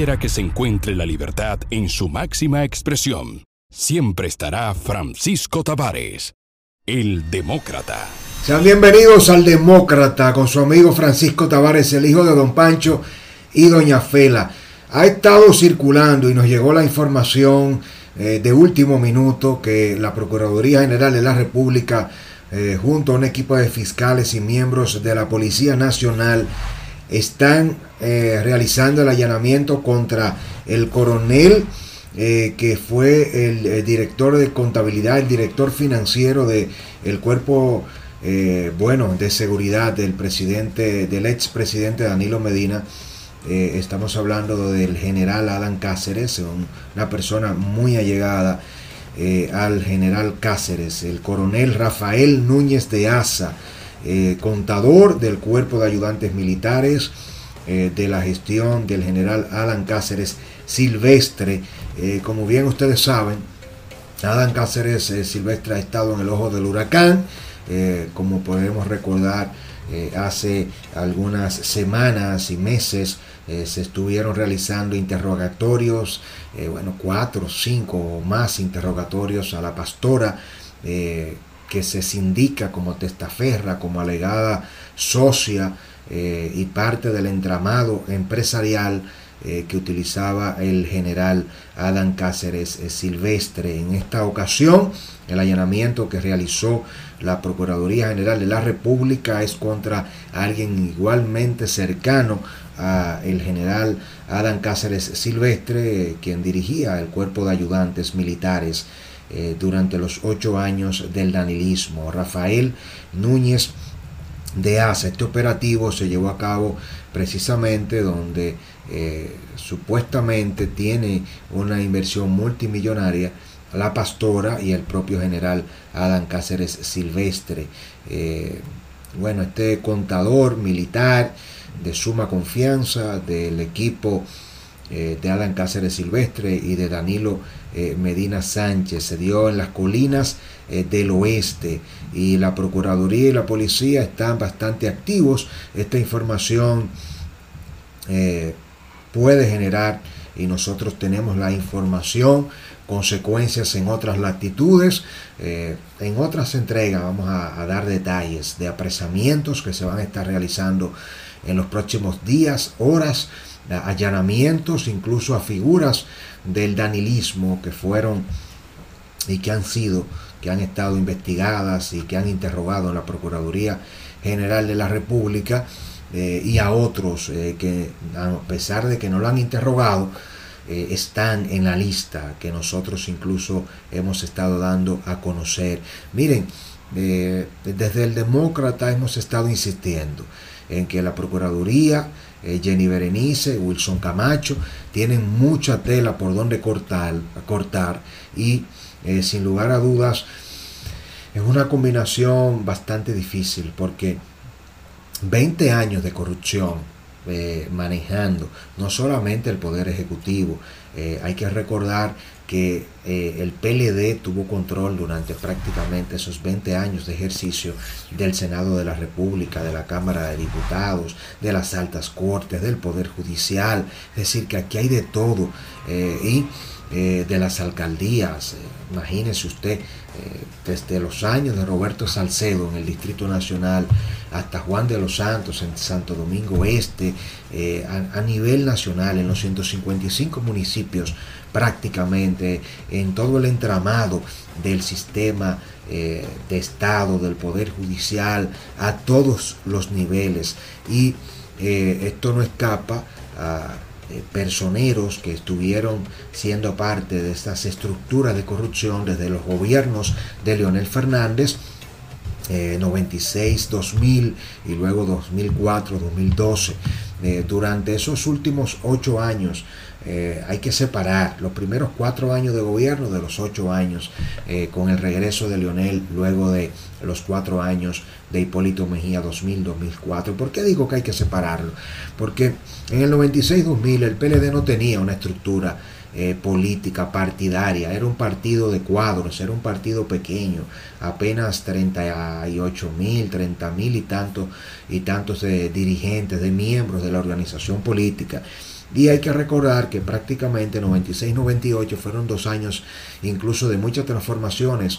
que se encuentre la libertad en su máxima expresión, siempre estará Francisco Tavares, el demócrata. Sean bienvenidos al Demócrata con su amigo Francisco Tavares, el hijo de don Pancho y doña Fela. Ha estado circulando y nos llegó la información eh, de último minuto que la Procuraduría General de la República, eh, junto a un equipo de fiscales y miembros de la Policía Nacional, están eh, realizando el allanamiento contra el coronel que fue el, director de contabilidad, el director financiero del el cuerpo bueno de seguridad del presidente, del expresidente Danilo Medina. Eh, estamos hablando del general Adán Cáceres, una persona muy allegada eh, al general Cáceres, el coronel Rafael Núñez de Asa, eh, contador del cuerpo de ayudantes militares de la gestión del general Adán Cáceres Silvestre. como bien ustedes saben, Adán Cáceres Silvestre ha estado en el ojo del huracán, como podemos recordar. hace algunas semanas y meses eh, se estuvieron realizando interrogatorios, eh, bueno, cuatro, cinco o más interrogatorios a la pastora eh, que se sindica como testaferra, como alegada socia y parte del entramado empresarial que utilizaba el general Adán Cáceres Silvestre. En esta ocasión, el allanamiento que realizó la Procuraduría General de la República es contra alguien igualmente cercano el general Adán Cáceres Silvestre, quien dirigía el cuerpo de ayudantes militares eh, durante los ocho años del danilismo. Rafael Núñez de Asa. Este operativo se llevó a cabo precisamente donde eh, supuestamente tiene una inversión multimillonaria la pastora y el propio general Adán Cáceres Silvestre. Eh, bueno, este contador militar de suma confianza del equipo eh, de Alan Cáceres Silvestre y de Danilo eh, Medina Sánchez. Se dio en las colinas eh, del oeste y la Procuraduría y la Policía están bastante activos. Esta información puede generar y nosotros tenemos la información consecuencias en otras latitudes. en otras entregas vamos a, a, dar detalles de apresamientos que se van a estar realizando en los próximos días, horas, allanamientos incluso a figuras del danilismo que fueron y que han sido, que han estado investigadas y que han interrogado en la Procuraduría General de la República eh, y a otros eh, que a pesar de que no lo han interrogado, eh, están en la lista que nosotros incluso hemos estado dando a conocer. Miren, desde el demócrata hemos estado insistiendo en que la Procuraduría, Jenny Berenice, Wilson Camacho, tienen mucha tela por donde cortar, cortar y eh, sin lugar a dudas es una combinación bastante difícil porque 20 años de corrupción eh, manejando no solamente el poder ejecutivo, hay que recordar que eh, el PLD tuvo control durante prácticamente esos 20 años de ejercicio del Senado de la República, de la Cámara de Diputados, de las altas cortes, del Poder Judicial, es decir, que aquí hay de todo, eh, y eh, de las alcaldías, imagínese usted, desde los años de Roberto Salcedo en el Distrito Nacional hasta Juan de los Santos en Santo Domingo Este, a, nivel nacional, en los 155 municipios, prácticamente en todo el entramado del sistema eh, de Estado, del Poder Judicial, a todos los niveles. Y eh, esto no escapa a eh, personeros que estuvieron siendo parte de estas estructuras de corrupción desde los gobiernos de Leonel Fernández 96, 2000 y luego 2004, 2012. Durante esos últimos ocho años eh, hay que separar los primeros cuatro años de gobierno de los ocho años eh, con el regreso de Leonel luego de los cuatro años de Hipólito Mejía 2000-2004. ¿Por qué digo que hay que separarlo? Porque en el 96-2000 el PLD no tenía una estructura eh, política partidaria, era un partido de cuadros, era un partido pequeño, apenas 38 mil, 30 mil y tantos y tantos dirigentes, de miembros de la organización política Y hay que recordar que prácticamente 96-98 fueron dos años incluso de muchas transformaciones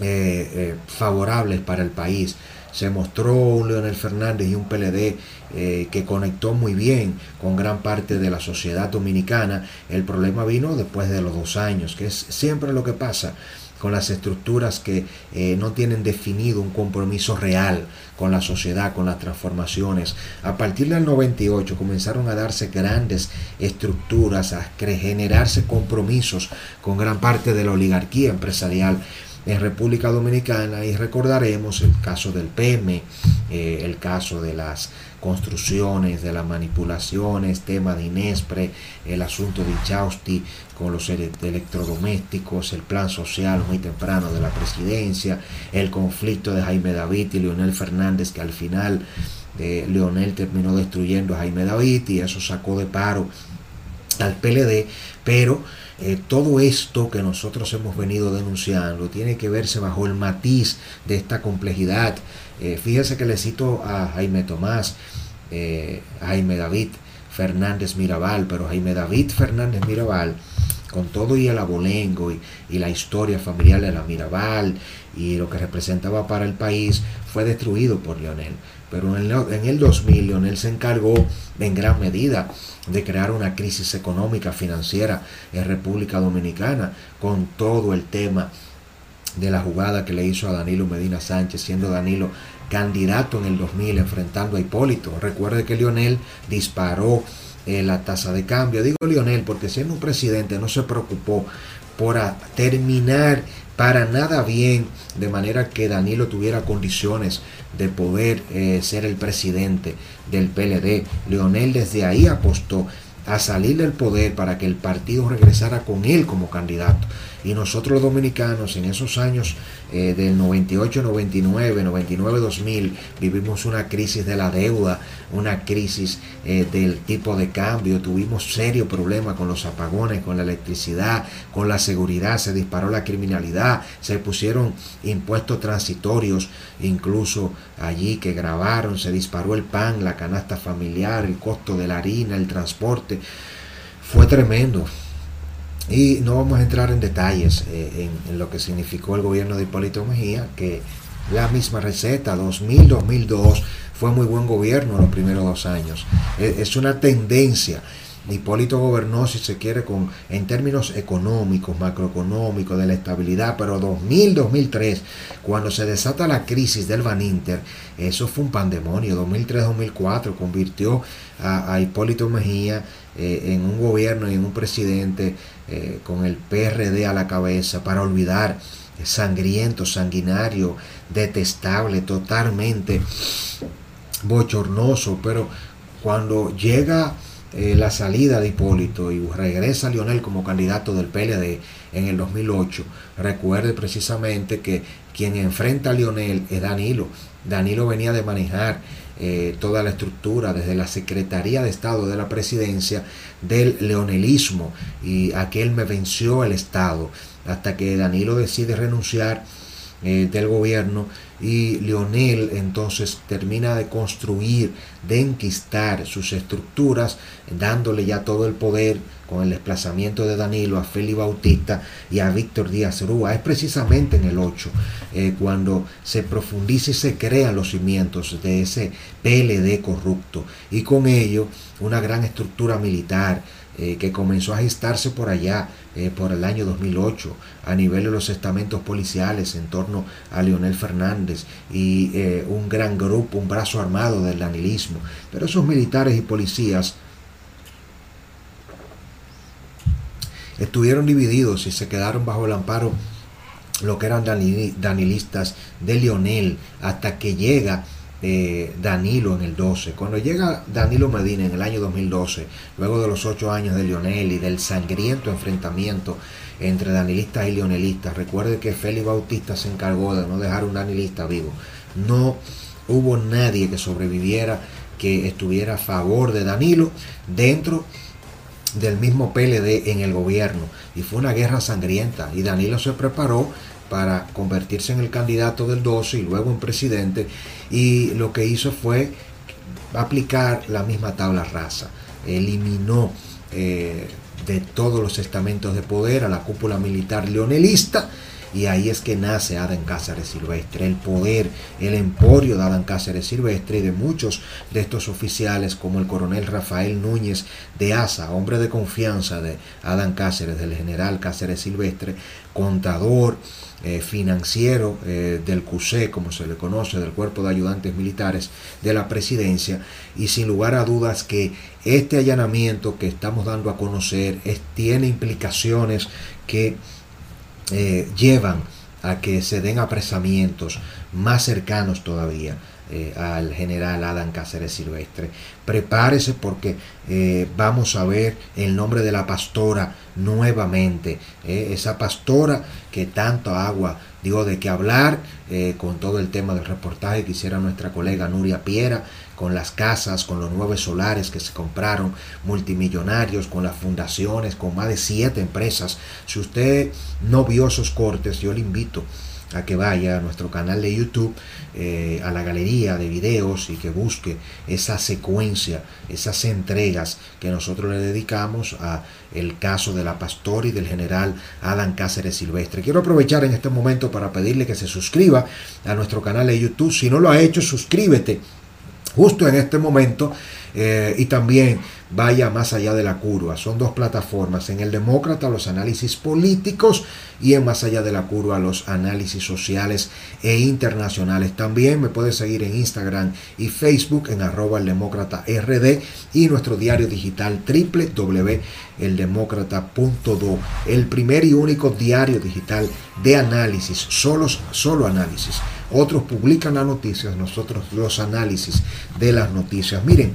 eh, eh, favorables para el país. Se mostró un Leonel Fernández y un PLD eh, que conectó muy bien con gran parte de la sociedad dominicana. El problema vino después de los dos años, que es siempre lo que pasa con las estructuras que no tienen definido un compromiso real con la sociedad, con las transformaciones. A partir del 98 comenzaron a darse grandes estructuras, a generarse compromisos con gran parte de la oligarquía empresarial en República Dominicana y recordaremos el caso del PM, eh, el caso de las construcciones, de las manipulaciones, tema de Inespre, el asunto de Chausti con los electrodomésticos, el plan social muy temprano de la presidencia, el conflicto de Jaime David y Leonel Fernández que al final eh, Leonel terminó destruyendo a Jaime David y eso sacó de paro al PLD, pero eh, todo esto que nosotros hemos venido denunciando tiene que verse bajo el matiz de esta complejidad. Eh, fíjese que le cito a Jaime Tomás, eh, Jaime David Fernández Mirabal, pero Jaime David Fernández Mirabal, con todo y el abolengo y, la historia familiar de la Mirabal y lo que representaba para el país, fue destruido por Leonel. Pero en el 2000 Leonel se encargó en gran medida de crear una crisis económica, financiera en República Dominicana, con todo el tema de la jugada que le hizo a Danilo Medina Sánchez, siendo Danilo candidato en el 2000 enfrentando a Hipólito. Recuerde que Lionel disparó eh, la tasa de cambio. Digo Lionel porque siendo un presidente no se preocupó por terminar para nada bien, de manera que Danilo tuviera condiciones de poder eh, ser el presidente del PLD. Leonel desde ahí apostó a salir del poder para que el partido regresara con él como candidato. Y nosotros los dominicanos en esos años eh, del 98, 99, 99, 2000 vivimos una crisis de la deuda, una crisis eh, del tipo de cambio, tuvimos serio problema con los apagones, con la electricidad, con la seguridad, se disparó la criminalidad, se pusieron impuestos transitorios, incluso allí que grabaron, se disparó el pan, la canasta familiar, el costo de la harina, el transporte. Fue tremendo. Y no vamos a entrar en detalles eh, en, lo que significó el gobierno de Hipólito Mejía, que la misma receta, 2000-2002, fue muy buen gobierno los primeros dos años. E, es una tendencia. Hipólito gobernó, si se quiere, con, en términos económicos, macroeconómicos, de la estabilidad, pero 2000-2003, cuando se desata la crisis del Baninter, eso fue un pandemonio. 2003-2004 convirtió a, Hipólito Mejía eh, en un gobierno y en un presidente eh, con el PRD a la cabeza para olvidar sangriento, sanguinario, detestable, totalmente bochornoso, pero cuando llega eh, la salida de Hipólito y regresa Lionel como candidato del PLD en el 2008, recuerde precisamente que quien enfrenta a Lionel es Danilo. Danilo venía de manejar eh, toda la estructura desde la Secretaría de Estado de la Presidencia del leonelismo y aquel me venció el Estado hasta que Danilo decide renunciar eh, del gobierno y Leonel entonces termina de construir, de enquistar sus estructuras, dándole ya todo el poder con el desplazamiento de Danilo a Félix Bautista y a Víctor Díaz Rúa. Es precisamente en el 8 eh, cuando se profundiza y se crean los cimientos de ese PLD corrupto y con ello una gran estructura militar eh, que comenzó a gestarse por allá eh, por el año 2008 a nivel de los estamentos policiales en torno a Leonel Fernández y un gran grupo, un brazo armado del danilismo. Pero esos militares y policías estuvieron divididos y se quedaron bajo el amparo lo que eran danilistas de Lionel hasta que llega eh, Danilo en el 12. Cuando llega Danilo Medina en el año 2012, luego de los ocho años de Lionel y del sangriento enfrentamiento entre danilistas y leonelistas, recuerde que Félix Bautista se encargó de no dejar un danilista vivo. No hubo nadie que sobreviviera que estuviera a favor de Danilo dentro del mismo PLD en el gobierno y fue una guerra sangrienta y Danilo se preparó para convertirse en el candidato del 12 y luego en presidente y lo que hizo fue aplicar la misma tabla rasa. eliminó eh, de todos los estamentos de poder a la cúpula militar leonelista y ahí es que nace Adán Cáceres Silvestre, el poder, el emporio de Adán Cáceres Silvestre y de muchos de estos oficiales como el coronel Rafael Núñez de Asa, hombre de confianza de Adán Cáceres, del general Cáceres Silvestre, contador, eh, financiero eh, del CUSE, como se le conoce, del Cuerpo de Ayudantes Militares de la Presidencia, y sin lugar a dudas que este allanamiento que estamos dando a conocer tiene implicaciones que eh, llevan a que se den apresamientos más cercanos todavía eh, al general Adán Cáceres Silvestre. Prepárese porque eh, vamos a ver el nombre de la pastora nuevamente. esa pastora que tanto agua dio de qué hablar con todo el tema del reportaje que hiciera nuestra colega Nuria Piera con las casas, con los nuevos solares que se compraron, multimillonarios, con las fundaciones, con más de siete empresas. Si usted no vio esos cortes, yo le invito a que vaya a nuestro canal de YouTube, eh, a la galería de videos y que busque esa secuencia, esas entregas que nosotros le dedicamos a el caso de la pastora y del general Adán Cáceres Silvestre. Quiero aprovechar en este momento para pedirle que se suscriba a nuestro canal de YouTube. Si no lo ha hecho, suscríbete justo en este momento eh, y también vaya más allá de la curva. Son dos plataformas. En el Demócrata los análisis políticos y en Más allá de la curva los análisis sociales e internacionales. También me puede seguir en Instagram y Facebook en arroba el demócrata rd y nuestro diario digital www.eldemócrata.do. El primer y único diario digital de análisis, solo, solo análisis. Otros publican las noticias, nosotros los análisis de las noticias. Miren,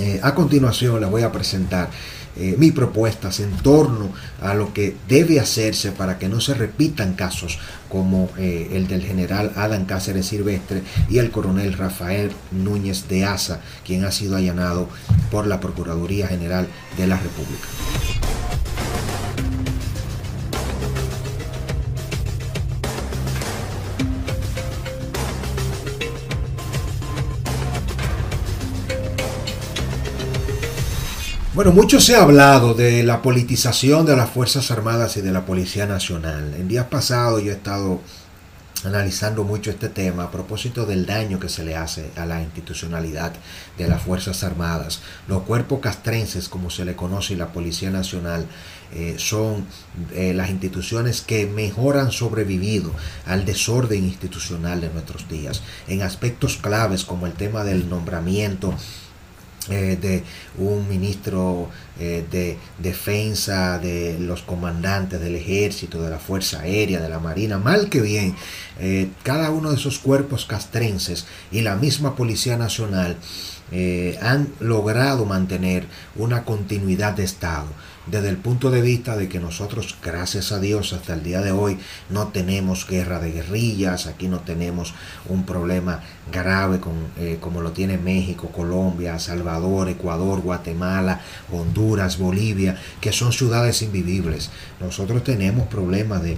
eh, a continuación les voy a presentar eh, mis propuestas en torno a lo que debe hacerse para que no se repitan casos como eh, el del general Adán Cáceres Silvestre y el coronel Rafael Núñez de Asa, quien ha sido allanado por la Procuraduría General de la República. Bueno, mucho se ha hablado de la politización de las Fuerzas Armadas y de la Policía Nacional. En días pasados yo he estado analizando mucho este tema a propósito del daño que se le hace a la institucionalidad de las Fuerzas Armadas. Los cuerpos castrenses, como se le conoce, y la Policía Nacional, eh, son eh, las instituciones que mejor han sobrevivido al desorden institucional de nuestros días, en aspectos claves como el tema del nombramiento eh, de un ministro eh, de defensa, de los comandantes del ejército, de la Fuerza Aérea, de la Marina, mal que bien, eh, cada uno de esos cuerpos castrenses y la misma Policía Nacional han logrado mantener una continuidad de Estado desde el punto de vista de que nosotros, gracias a Dios, hasta el día de hoy no tenemos guerra de guerrillas, aquí no tenemos un problema grave con, eh, como lo tiene México, Colombia, Salvador, Ecuador, Guatemala, Honduras, Bolivia, que son ciudades invivibles. Nosotros tenemos problemas de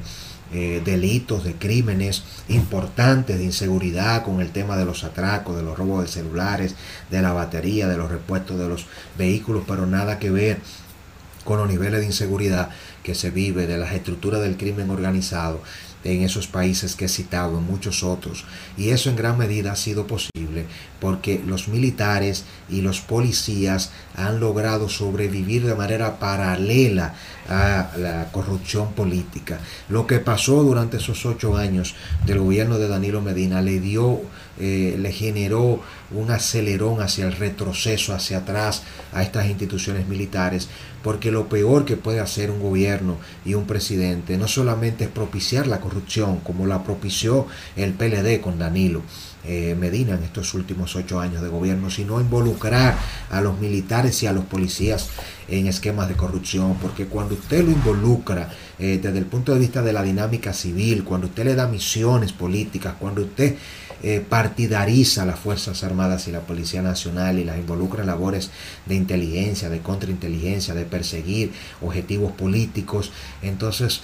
eh, delitos, de crímenes importantes de inseguridad con el tema de los atracos, de los robos de celulares, de la batería, de los repuestos de los vehículos, pero nada que ver con los niveles de inseguridad que se vive, de las estructuras del crimen organizado en esos países que he citado, en muchos otros. Y eso en gran medida ha sido posible porque los militares y los policías han logrado sobrevivir de manera paralela a la corrupción política. Lo que pasó durante esos ocho años del gobierno de Danilo Medina le dio, eh, le generó un acelerón hacia el retroceso, hacia atrás a estas instituciones militares, porque lo peor que puede hacer un gobierno y un presidente no solamente es propiciar la corrupción, como la propició el PLD con Danilo, eh, Medina en estos últimos ocho años de gobierno, sino involucrar a los militares y a los policías en esquemas de corrupción, porque cuando usted lo involucra eh, desde el punto de vista de la dinámica civil, cuando usted le da misiones políticas, cuando usted eh, partidariza las Fuerzas Armadas y la Policía Nacional y las involucra en labores de inteligencia, de contrainteligencia, de perseguir objetivos políticos, entonces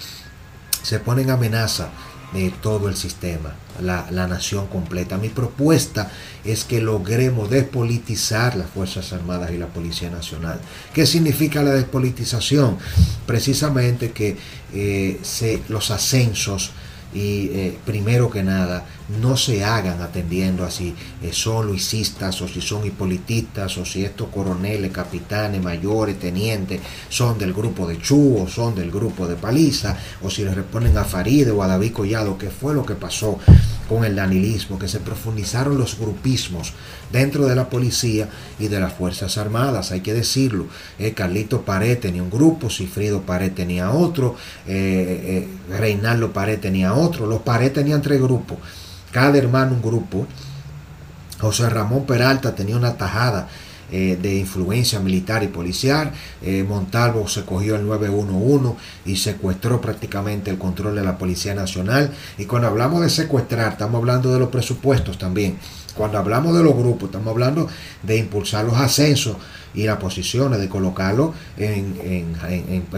se pone en amenaza de todo el sistema, la, la, nación completa. Mi propuesta es que logremos despolitizar las Fuerzas Armadas y la Policía Nacional. ¿Qué significa la despolitización? Precisamente que eh, se, los ascensos y eh, primero que nada no se hagan atendiendo así eh, son luisistas o si son hipolitistas o si estos coroneles, capitanes, mayores, tenientes son del grupo de Chu o son del grupo de Paliza o si le responden a Faride o a David Collado, que fue lo que pasó con el danilismo, que se profundizaron los grupismos dentro de la policía y de las Fuerzas Armadas, hay que decirlo. Eh, Carlito Pared tenía un grupo, Cifrido Pared tenía otro, eh, Reinaldo Pared tenía otro, los Pared tenían tres grupos cada hermano un grupo. José Ramón Peralta tenía una tajada eh, de influencia militar y policial. Eh, Montalvo se cogió el 911 y secuestró prácticamente el control de la Policía Nacional. Y cuando hablamos de secuestrar, estamos hablando de los presupuestos también. Cuando hablamos de los grupos, estamos hablando de impulsar los ascensos y las posiciones, de colocarlos en,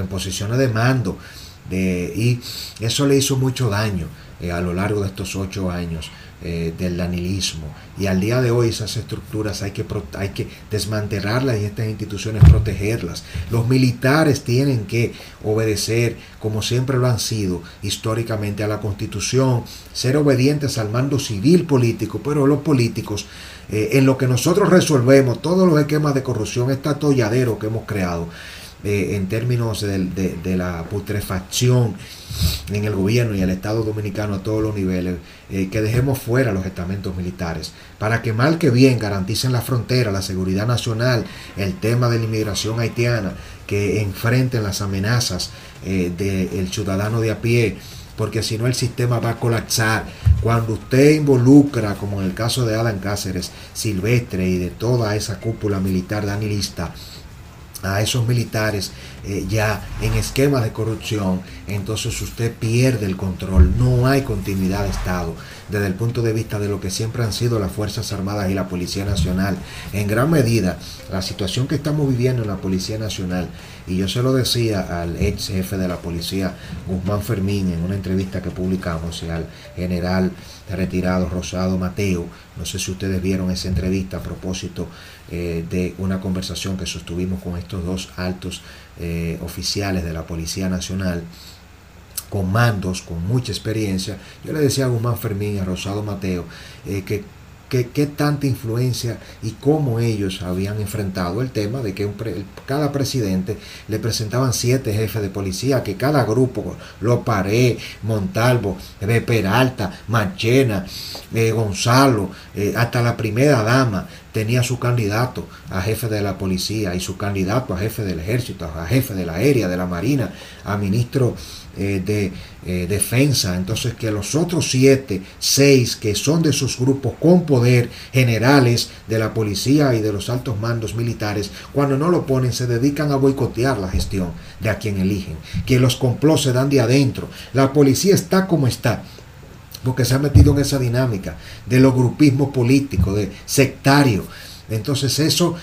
posiciones de mando. y eso le hizo mucho daño eh, a lo largo de estos ocho años eh, del danilismo. Y al día de hoy esas estructuras hay que, hay que desmantelarlas y estas instituciones protegerlas. Los militares tienen que obedecer, como siempre lo han sido históricamente, a la constitución, ser obedientes al mando civil político, pero los políticos, eh, en lo que nosotros resolvemos todos los esquemas de corrupción, este atolladero que hemos creado, en términos de, la putrefacción en el gobierno y el Estado dominicano a todos los niveles, eh, que dejemos fuera los estamentos militares, para que mal que bien garanticen la frontera, la seguridad nacional, el tema de la inmigración haitiana, que enfrenten las amenazas eh, del ciudadano de a pie, porque si no el sistema va a colapsar. Cuando usted involucra, como en el caso de Adam Cáceres, Silvestre y de toda esa cúpula militar danilista, a esos militares eh, ya en esquemas de corrupción, entonces usted pierde el control, no hay continuidad de Estado desde el punto de vista de lo que siempre han sido las Fuerzas Armadas y la Policía Nacional. En gran medida, la situación que estamos viviendo en la Policía Nacional, y yo se lo decía al ex jefe de la policía, Guzmán Fermín, en una entrevista que publicamos, y al general retirado Rosado Mateo, no sé si ustedes vieron esa entrevista a propósito eh, de una conversación que sostuvimos con estos dos altos eh, oficiales de la Policía Nacional, con mandos, con mucha experiencia. Yo le decía a Guzmán Fermín a Rosado Mateo eh, que qué tanta influencia y cómo ellos habían enfrentado el tema de que cada presidente le presentaban siete jefes de policía, que cada grupo, Loparé, Montalvo, Peralta, Manchena, eh, Gonzalo, eh, hasta la primera dama, tenía su candidato a jefe de la policía y su candidato a jefe del ejército, a jefe de la aérea, de la marina, a ministro eh, de eh, defensa. Entonces que los otros siete, seis que son de sus grupos con poder, generales de la policía y de los altos mandos militares, cuando no lo ponen se dedican a boicotear la gestión de a quien eligen. Que los complots se dan de adentro. La policía está como está porque se ha metido en esa dinámica de los grupismos políticos, de sectario. Entonces eso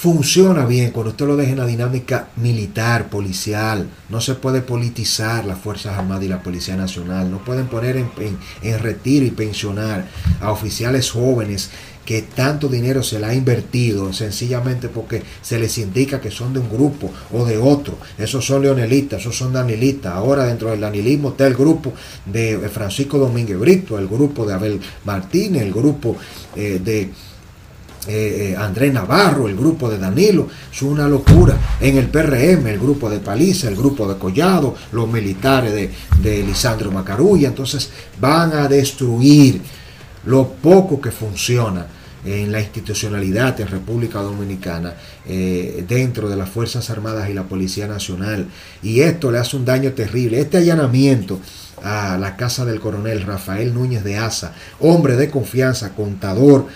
funciona bien cuando usted lo deja en la dinámica militar, policial. No se puede politizar las Fuerzas Armadas y la Policía Nacional. No pueden poner en, en retiro y pensionar a oficiales jóvenes que tanto dinero se le ha invertido sencillamente porque se les indica que son de un grupo o de otro. Esos son leonelistas, esos son danilistas. Ahora dentro del danilismo está el grupo de Francisco Domínguez Brito, el grupo de Abel Martínez, el grupo eh, de... Eh, eh, Andrés Navarro, el grupo de Danilo, es una locura. En el PRM, el grupo de Paliza, el grupo de Collado, los militares de, de Lisandro Macarulla, entonces van a destruir lo poco que funciona en la institucionalidad en República Dominicana eh, dentro de las Fuerzas Armadas y la Policía Nacional. Y esto le hace un daño terrible. Este allanamiento a la casa del coronel Rafael Núñez de Asa, hombre de confianza, contador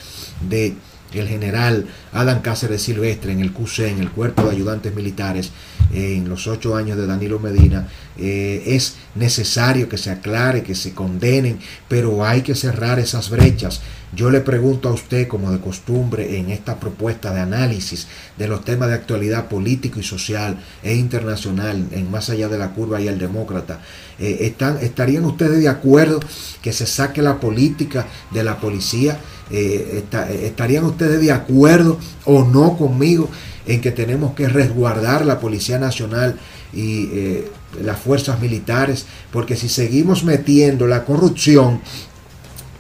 de el general Adam Cáceres Silvestre en el QC, en el Cuerpo de Ayudantes Militares, en los ocho años de Danilo Medina, eh, es necesario que se aclare, que se condenen, pero hay que cerrar esas brechas. Yo le pregunto a usted, como de costumbre, en esta propuesta de análisis de los temas de actualidad político y social e internacional, en más allá de la curva y el demócrata, eh, están, ¿estarían ustedes de acuerdo que se saque la política de la policía? Eh, ¿Estarían ustedes de acuerdo o no conmigo en que tenemos que resguardar la Policía Nacional y eh, las fuerzas militares? Porque si seguimos metiendo la corrupción,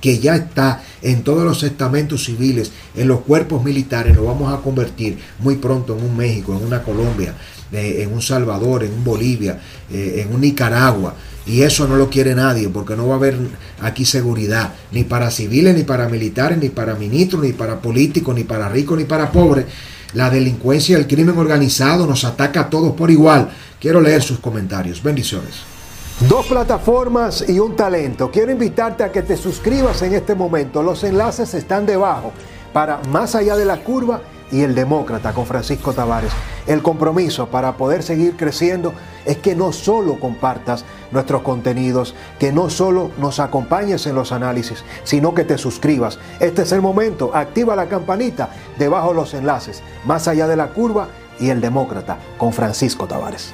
que ya está en todos los estamentos civiles, en los cuerpos militares, nos vamos a convertir muy pronto en un México, en una Colombia, eh, en un Salvador, en un Bolivia, eh, en un Nicaragua. Y eso no lo quiere nadie, porque no va a haber aquí seguridad, ni para civiles, ni para militares, ni para ministros, ni para políticos, ni para ricos, ni para pobres. La delincuencia el crimen organizado nos ataca a todos por igual. Quiero leer sus comentarios. Bendiciones. Dos plataformas y un talento. Quiero invitarte a que te suscribas en este momento. Los enlaces están debajo para Más allá de la curva y el demócrata con Francisco Tavares. El compromiso para poder seguir creciendo es que no solo compartas nuestros contenidos, que no solo nos acompañes en los análisis, sino que te suscribas. Este es el momento. Activa la campanita debajo de los enlaces. Más allá de la curva y el demócrata con Francisco Tavares.